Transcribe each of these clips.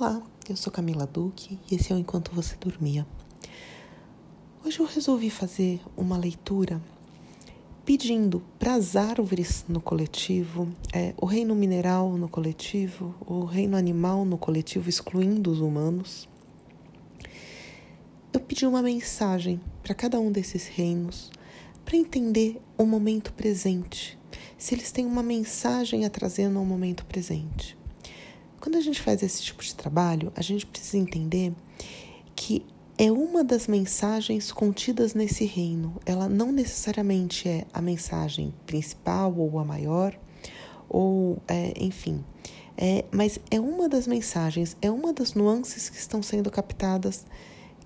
Olá, eu sou Camila Duque e esse é o Enquanto Você Dormia. Hoje eu resolvi fazer uma leitura pedindo para as árvores no coletivo, é, o reino mineral no coletivo, o reino animal no coletivo, excluindo os humanos. Eu pedi uma mensagem para cada um desses reinos para entender o momento presente, se eles têm uma mensagem a trazer no momento presente. Quando a gente faz esse tipo de trabalho, a gente precisa entender que é uma das mensagens contidas nesse reino. Ela não necessariamente é a mensagem principal ou a maior, ou é, enfim. É, mas é uma das mensagens, é uma das nuances que estão sendo captadas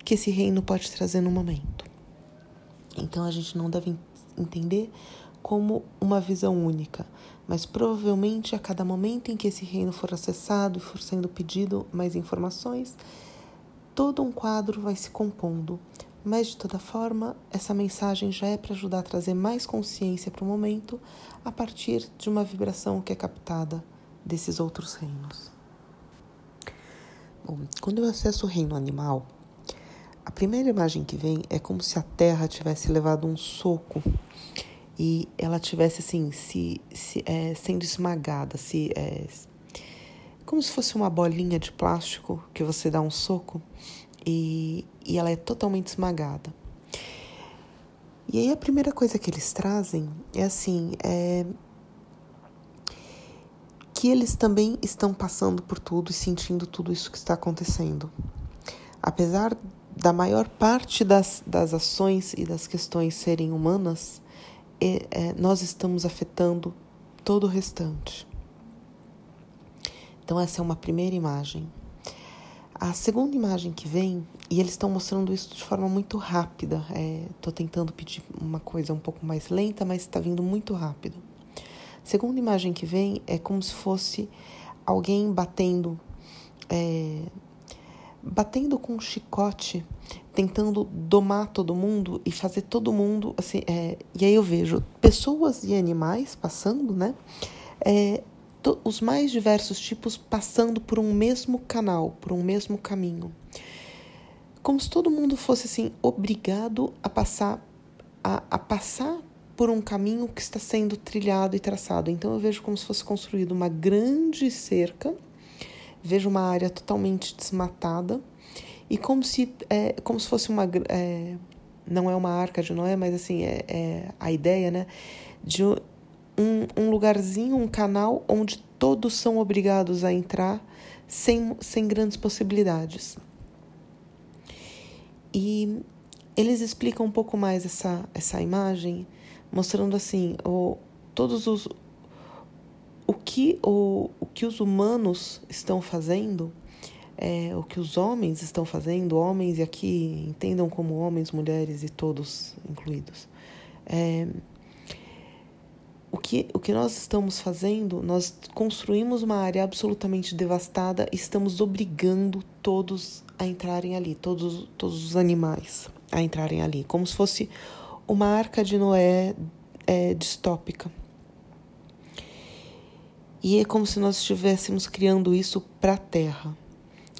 que esse reino pode trazer no momento. Então a gente não deve entender como uma visão única, mas provavelmente a cada momento em que esse reino for acessado e for sendo pedido mais informações, todo um quadro vai se compondo. Mas de toda forma, essa mensagem já é para ajudar a trazer mais consciência para o momento a partir de uma vibração que é captada desses outros reinos. Bom, quando eu acesso o reino animal, a primeira imagem que vem é como se a terra tivesse levado um soco e ela tivesse assim se, se é, sendo esmagada, se é, como se fosse uma bolinha de plástico que você dá um soco e, e ela é totalmente esmagada. E aí a primeira coisa que eles trazem é assim, é que eles também estão passando por tudo e sentindo tudo isso que está acontecendo. Apesar da maior parte das, das ações e das questões serem humanas, nós estamos afetando todo o restante. Então, essa é uma primeira imagem. A segunda imagem que vem, e eles estão mostrando isso de forma muito rápida, estou é, tentando pedir uma coisa um pouco mais lenta, mas está vindo muito rápido. A segunda imagem que vem é como se fosse alguém batendo é, batendo com um chicote, tentando domar todo mundo e fazer todo mundo assim. É, e aí eu vejo pessoas e animais passando, né? É, to, os mais diversos tipos passando por um mesmo canal, por um mesmo caminho. Como se todo mundo fosse assim obrigado a passar a, a passar por um caminho que está sendo trilhado e traçado. Então eu vejo como se fosse construído uma grande cerca vejo uma área totalmente desmatada e como se, é, como se fosse uma. É, não é uma arca de Noé, mas assim, é, é a ideia, né? De um, um lugarzinho, um canal onde todos são obrigados a entrar sem, sem grandes possibilidades. E eles explicam um pouco mais essa, essa imagem, mostrando assim, o, todos os, que, o, o que os humanos estão fazendo, é, o que os homens estão fazendo, homens, e aqui entendam como homens, mulheres e todos incluídos. É, o que, o que nós estamos fazendo, nós construímos uma área absolutamente devastada e estamos obrigando todos a entrarem ali, todos, todos os animais a entrarem ali, como se fosse uma arca de Noé é, distópica. E é como se nós estivéssemos criando isso para a Terra.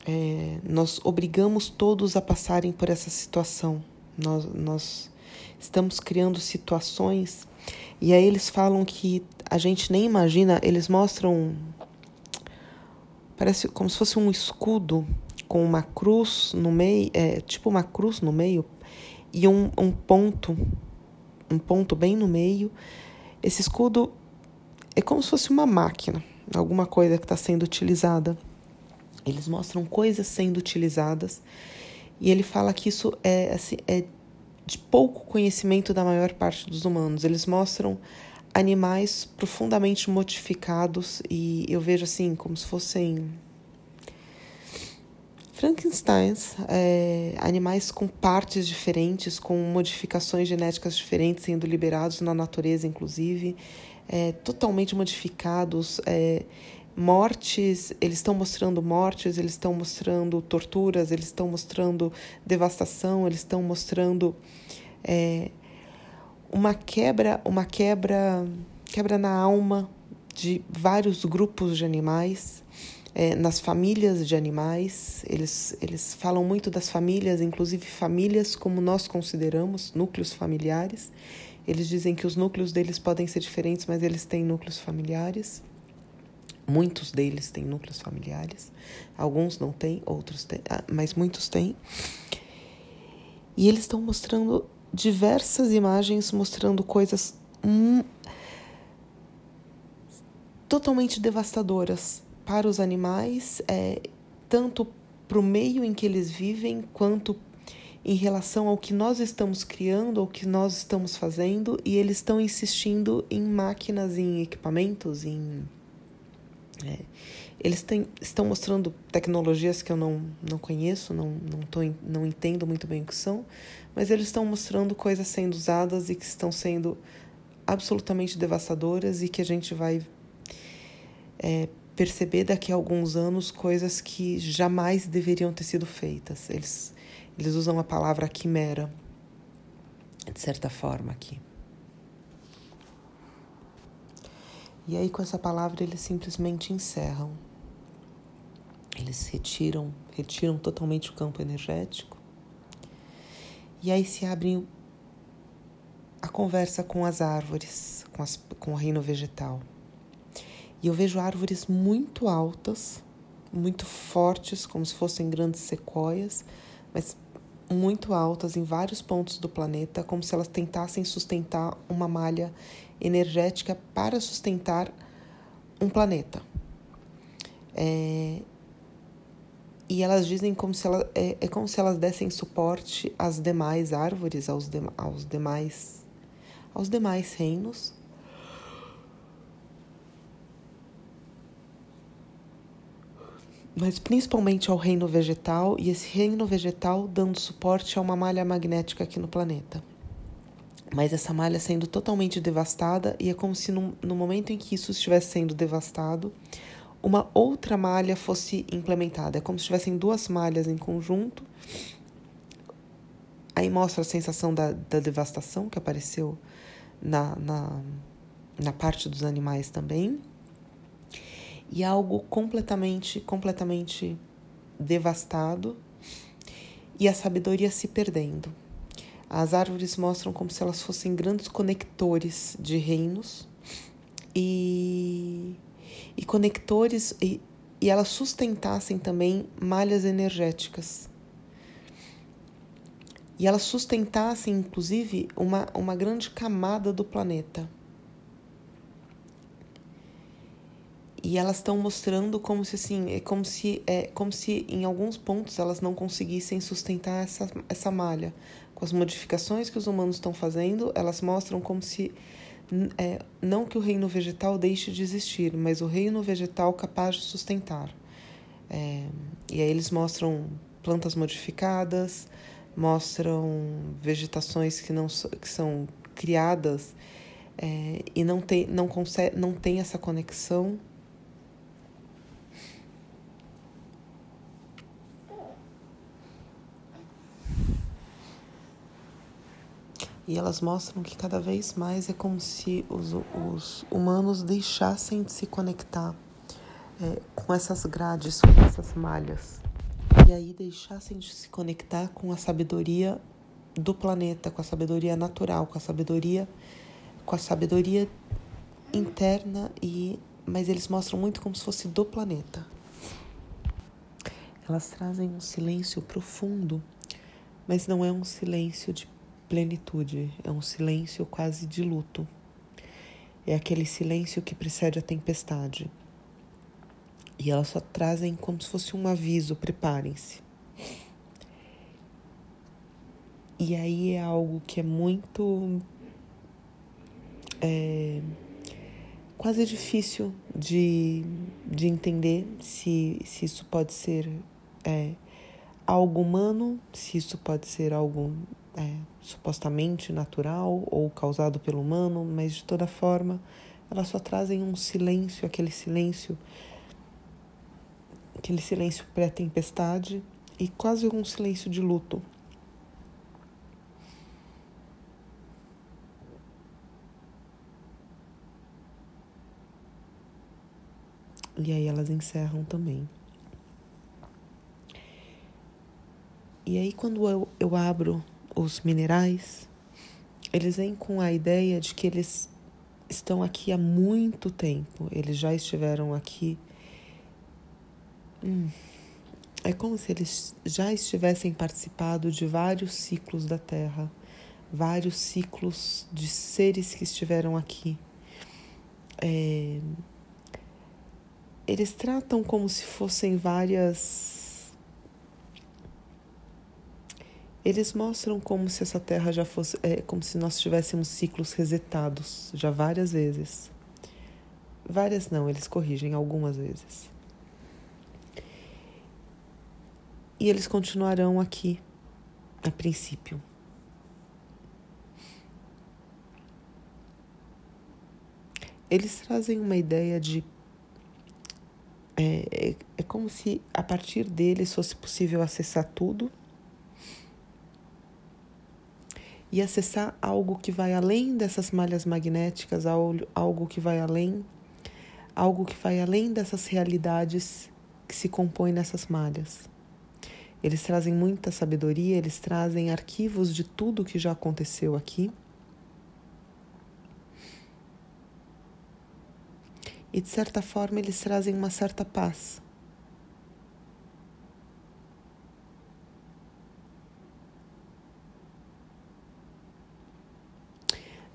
É, nós obrigamos todos a passarem por essa situação. Nós, nós estamos criando situações. E aí eles falam que a gente nem imagina, eles mostram. Parece como se fosse um escudo com uma cruz no meio, é, tipo uma cruz no meio, e um, um ponto, um ponto bem no meio. Esse escudo é como se fosse uma máquina, alguma coisa que está sendo utilizada. Eles mostram coisas sendo utilizadas e ele fala que isso é, assim, é de pouco conhecimento da maior parte dos humanos. Eles mostram animais profundamente modificados e eu vejo assim como se fossem Frankensteins, é, animais com partes diferentes, com modificações genéticas diferentes sendo liberados na natureza, inclusive é, totalmente modificados, é, mortes, eles estão mostrando mortes, eles estão mostrando torturas, eles estão mostrando devastação, eles estão mostrando é, uma quebra, uma quebra, quebra na alma de vários grupos de animais. é, nas famílias de animais. Eles, eles falam muito das famílias, inclusive famílias como nós consideramos, núcleos familiares. Eles dizem que os núcleos deles podem ser diferentes, mas eles têm núcleos familiares. Muitos deles têm núcleos familiares. Alguns não têm, outros têm, ah, mas muitos têm. E eles estão mostrando diversas imagens mostrando coisas hum, totalmente devastadoras para os animais, é, tanto para o meio em que eles vivem, quanto em relação ao que nós estamos criando, ao que nós estamos fazendo, e eles estão insistindo em máquinas, em equipamentos, em. É, eles têm, estão mostrando tecnologias que eu não, não conheço, não, não, tô, não entendo muito bem o que são, mas eles estão mostrando coisas sendo usadas e que estão sendo absolutamente devastadoras e que a gente vai é, perceber daqui a alguns anos coisas que jamais deveriam ter sido feitas. Eles, eles usam a palavra quimera, de certa forma, aqui. E aí, com essa palavra, eles simplesmente encerram. Eles retiram, retiram totalmente o campo energético. E aí se abre a conversa com as árvores, com, as, com o reino vegetal. E eu vejo árvores muito altas, muito fortes, como se fossem grandes sequoias, mas muito altas em vários pontos do planeta, como se elas tentassem sustentar uma malha energética para sustentar um planeta. É, e elas dizem como se ela, é, é como se elas dessem suporte às demais árvores, aos, de, aos demais aos demais reinos mas principalmente ao reino vegetal, e esse reino vegetal dando suporte a uma malha magnética aqui no planeta. Mas essa malha sendo totalmente devastada, e é como se no, no momento em que isso estivesse sendo devastado, uma outra malha fosse implementada. É como se tivessem duas malhas em conjunto. Aí mostra a sensação da, da devastação que apareceu na, na, na parte dos animais também e algo completamente, completamente devastado e a sabedoria se perdendo. As árvores mostram como se elas fossem grandes conectores de reinos e, e conectores e, e elas sustentassem também malhas energéticas. E elas sustentassem, inclusive, uma, uma grande camada do planeta. E elas estão mostrando como se assim é como se é como se em alguns pontos elas não conseguissem sustentar essa essa malha. Com as modificações que os humanos estão fazendo elas mostram como se é, não que o reino vegetal deixe de existir mas o reino vegetal capaz de sustentar. É, e aí eles mostram plantas modificadas mostram vegetações que não que são criadas é, e não tem não consegue não tem essa conexão E elas mostram que cada vez mais é como se os, os humanos deixassem de se conectar é, com essas grades, com essas malhas. E aí deixassem de se conectar com a sabedoria do planeta, com a sabedoria natural, com a sabedoria, com a sabedoria interna e mas eles mostram muito como se fosse do planeta. Elas trazem um silêncio profundo, mas não é um silêncio de plenitude, é um silêncio quase de luto. É aquele silêncio que precede a tempestade. E elas só trazem como se fosse um aviso: preparem-se. E aí é algo que é muito. É, quase difícil de, de entender se, se isso pode ser é, algo humano, se isso pode ser algo é, supostamente natural ou causado pelo humano, mas de toda forma elas só trazem um silêncio, aquele silêncio, aquele silêncio pré-tempestade e quase um silêncio de luto. E aí elas encerram também. E aí, quando eu, eu abro os minerais, eles vêm com a ideia de que eles estão aqui há muito tempo, eles já estiveram aqui. Hum, é como se eles já estivessem participado de vários ciclos da Terra, vários ciclos de seres que estiveram aqui. É, eles tratam como se fossem várias Eles mostram como se essa Terra já fosse, é, como se nós tivéssemos ciclos resetados já várias vezes. Várias não, eles corrigem algumas vezes. E eles continuarão aqui, a princípio. Eles trazem uma ideia de. É, é, é como se a partir deles fosse possível acessar tudo e acessar algo que vai além dessas malhas magnéticas, algo que vai além, algo que vai além dessas realidades que se compõem nessas malhas. Eles trazem muita sabedoria, eles trazem arquivos de tudo que já aconteceu aqui. E de certa forma eles trazem uma certa paz.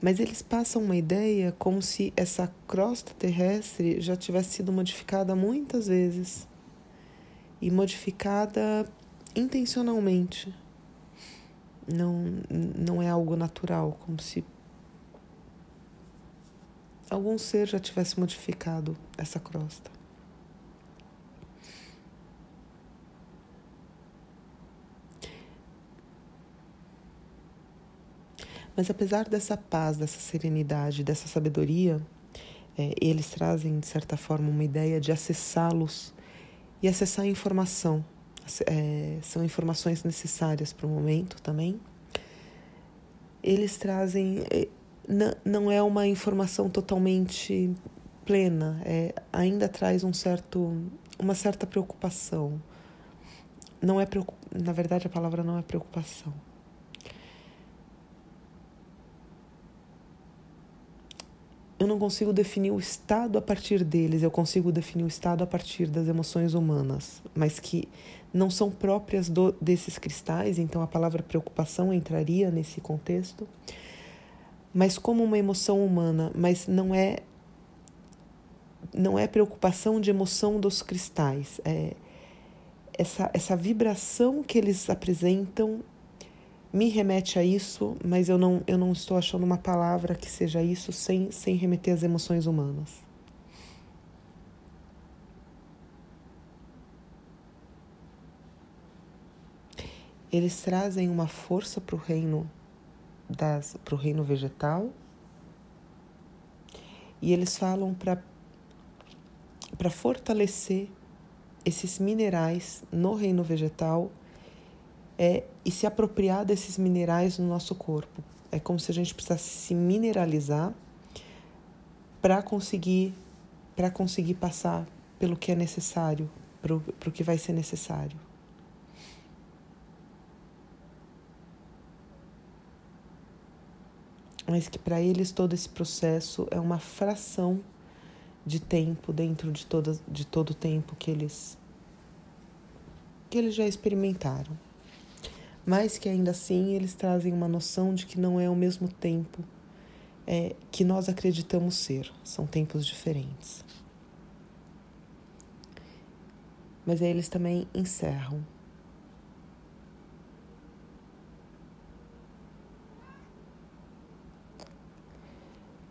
Mas eles passam uma ideia como se essa crosta terrestre já tivesse sido modificada muitas vezes e modificada intencionalmente. Não, não é algo natural, como se algum ser já tivesse modificado essa crosta. Mas apesar dessa paz, dessa serenidade, dessa sabedoria, é, eles trazem, de certa forma, uma ideia de acessá-los e acessar a informação. É, são informações necessárias para o momento também. Eles trazem. É, não é uma informação totalmente plena, é, ainda traz um certo, uma certa preocupação. Não é na verdade a palavra não é preocupação eu não consigo definir o estado a partir deles, eu consigo definir o estado a partir das emoções humanas, mas que não são próprias do, desses cristais, então a palavra preocupação entraria nesse contexto, mas como uma emoção humana, mas não é não é preocupação de emoção dos cristais, é essa, essa vibração que eles apresentam me remete a isso, mas eu não, eu não estou achando uma palavra que seja isso sem, sem remeter às emoções humanas. Eles trazem uma força para o reino das para o reino vegetal e eles falam para para fortalecer esses minerais no reino vegetal é, e se apropriar desses minerais no nosso corpo. É como se a gente precisasse se mineralizar para conseguir para conseguir passar pelo que é necessário, para o que vai ser necessário. Mas que para eles todo esse processo é uma fração de tempo dentro de, toda, de todo o tempo que eles que eles já experimentaram mas que ainda assim eles trazem uma noção de que não é ao mesmo tempo é, que nós acreditamos ser, são tempos diferentes. Mas aí eles também encerram.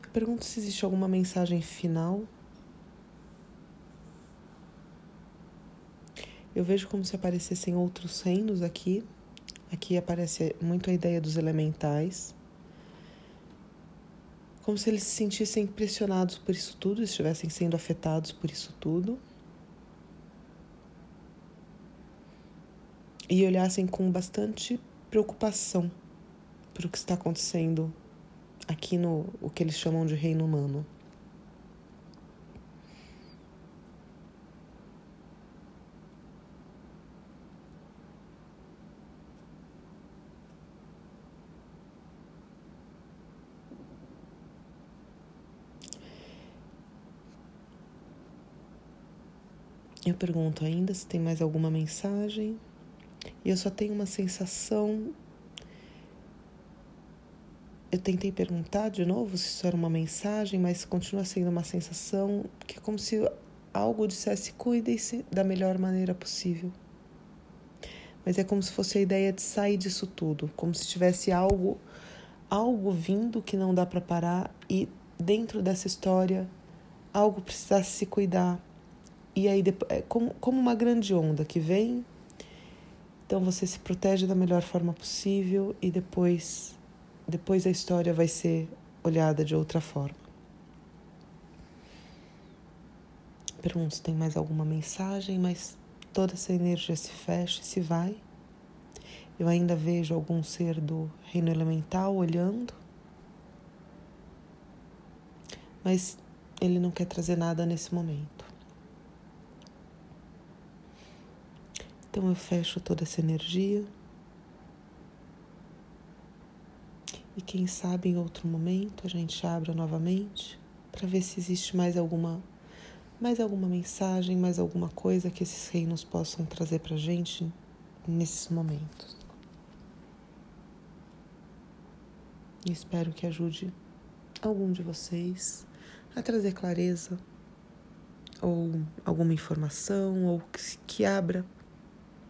Eu pergunto se existe alguma mensagem final. Eu vejo como se aparecessem outros reinos aqui. Aqui aparece muito a ideia dos elementais. Como se eles se sentissem pressionados por isso tudo, estivessem sendo afetados por isso tudo. E olhassem com bastante preocupação para o que está acontecendo aqui no o que eles chamam de reino humano. Pergunto ainda se tem mais alguma mensagem. E eu só tenho uma sensação. Eu tentei perguntar de novo se isso era uma mensagem, mas continua sendo uma sensação que é como se algo dissesse: cuide-se da melhor maneira possível. Mas é como se fosse a ideia de sair disso tudo, como se tivesse algo, algo vindo que não dá para parar e dentro dessa história algo precisasse se cuidar. E aí é como, como uma grande onda que vem, então você se protege da melhor forma possível e depois depois a história vai ser olhada de outra forma. Pergunto se tem mais alguma mensagem, mas toda essa energia se fecha e se vai. Eu ainda vejo algum ser do reino elemental olhando, mas ele não quer trazer nada nesse momento. Então eu fecho toda essa energia. E quem sabe em outro momento a gente abra novamente para ver se existe mais alguma mais alguma mensagem, mais alguma coisa que esses reinos possam trazer para a gente nesses momentos. E espero que ajude algum de vocês a trazer clareza ou alguma informação ou que, que abra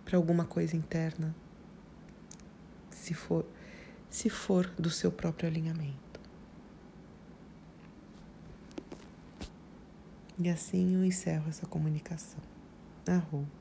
para alguma coisa interna, se for se for do seu próprio alinhamento. E assim eu encerro essa comunicação. Arroba.